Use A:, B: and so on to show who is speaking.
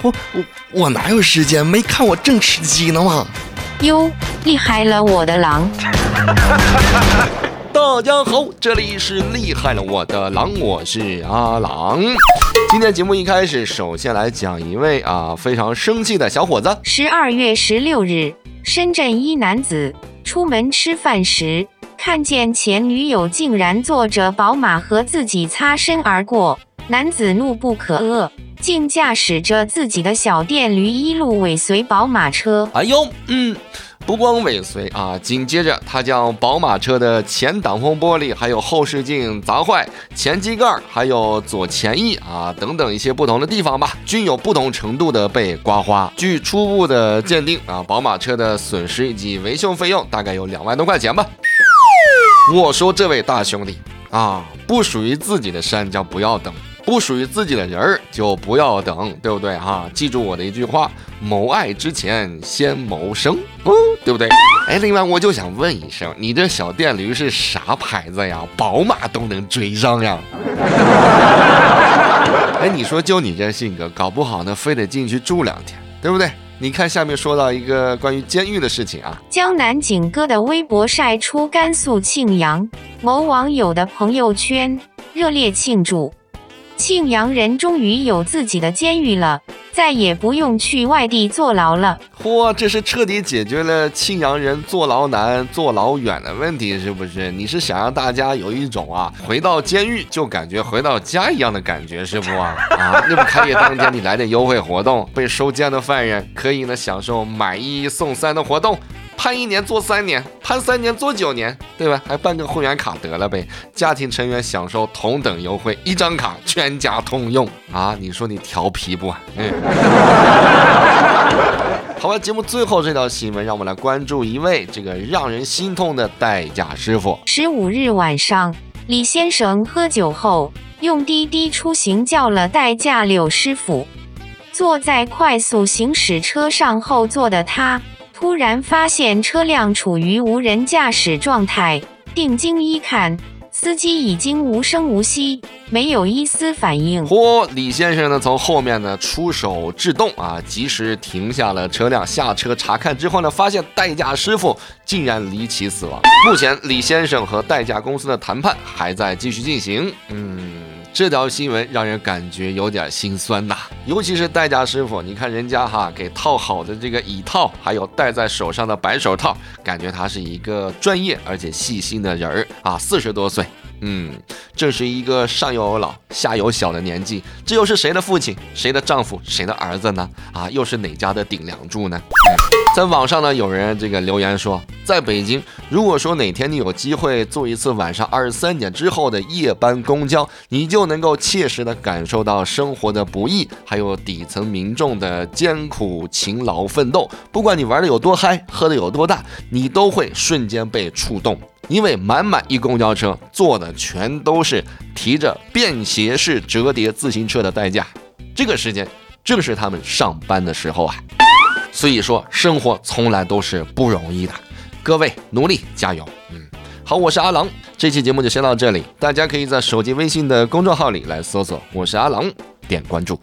A: 我我我哪有时间？没看我正吃鸡呢吗？
B: 哟，厉害了我的狼！
A: 大家好，这里是厉害了我的狼，我是阿狼。今天节目一开始，首先来讲一位啊非常生气的小伙子。
B: 十二月十六日，深圳一男子出门吃饭时，看见前女友竟然坐着宝马和自己擦身而过，男子怒不可遏，竟驾驶着自己的小电驴一路尾随宝马车。
A: 哎呦，嗯，不光尾随啊，紧接着他将宝马车的前挡风玻璃、还有后视镜砸坏，前机盖还有左前翼啊等等一些不同的地方吧，均有不同程度的被刮花。据初步的鉴定啊，宝马车的损失以及维修费用大概有两万多块钱吧。我说这位大兄弟啊，不属于自己的山叫不要等。不属于自己的人儿就不要等，对不对哈？记住我的一句话：谋爱之前先谋生，哦，对不对？哎，另外我就想问一声，你这小电驴是啥牌子呀？宝马都能追上呀？哎，你说就你这性格，搞不好呢，非得进去住两天，对不对？你看下面说到一个关于监狱的事情啊，
B: 江南景哥的微博晒出甘肃庆阳某网友的朋友圈，热烈庆祝。庆阳人终于有自己的监狱了，再也不用去外地坐牢了。
A: 嚯，这是彻底解决了庆阳人坐牢难、坐牢远的问题，是不是？你是想让大家有一种啊，回到监狱就感觉回到家一样的感觉，是不啊？啊，那不开业当天你来点优惠活动，被收监的犯人可以呢享受买一送三的活动。判一年坐三年，判三年坐九年，对吧？还办个会员卡得了呗，家庭成员享受同等优惠，一张卡全家通用啊！你说你调皮不？嗯。好吧，节目最后这条新闻，让我们来关注一位这个让人心痛的代驾师傅。
B: 十五日晚上，李先生喝酒后用滴滴出行叫了代驾柳师傅，坐在快速行驶车上后座的他。突然发现车辆处于无人驾驶状态，定睛一看，司机已经无声无息，没有一丝反应。
A: 嚯！李先生呢，从后面呢出手制动啊，及时停下了车辆，下车查看之后呢，发现代驾师傅竟然离奇死亡。目前，李先生和代驾公司的谈判还在继续进行。嗯。这条新闻让人感觉有点心酸呐，尤其是代驾师傅，你看人家哈给套好的这个椅套，还有戴在手上的白手套，感觉他是一个专业而且细心的人儿啊，四十多岁，嗯，这是一个上有老下有小的年纪，这又是谁的父亲、谁的丈夫、谁的儿子呢？啊，又是哪家的顶梁柱呢？在网上呢，有人这个留言说，在北京，如果说哪天你有机会坐一次晚上二十三点之后的夜班公交，你就能够切实的感受到生活的不易，还有底层民众的艰苦勤劳奋斗。不管你玩的有多嗨，喝的有多大，你都会瞬间被触动，因为满满一公交车坐的全都是提着便携式折叠自行车的代驾，这个时间正是他们上班的时候啊。所以说，生活从来都是不容易的，各位努力加油。嗯，好，我是阿郎，这期节目就先到这里，大家可以在手机微信的公众号里来搜索“我是阿郎”，点关注。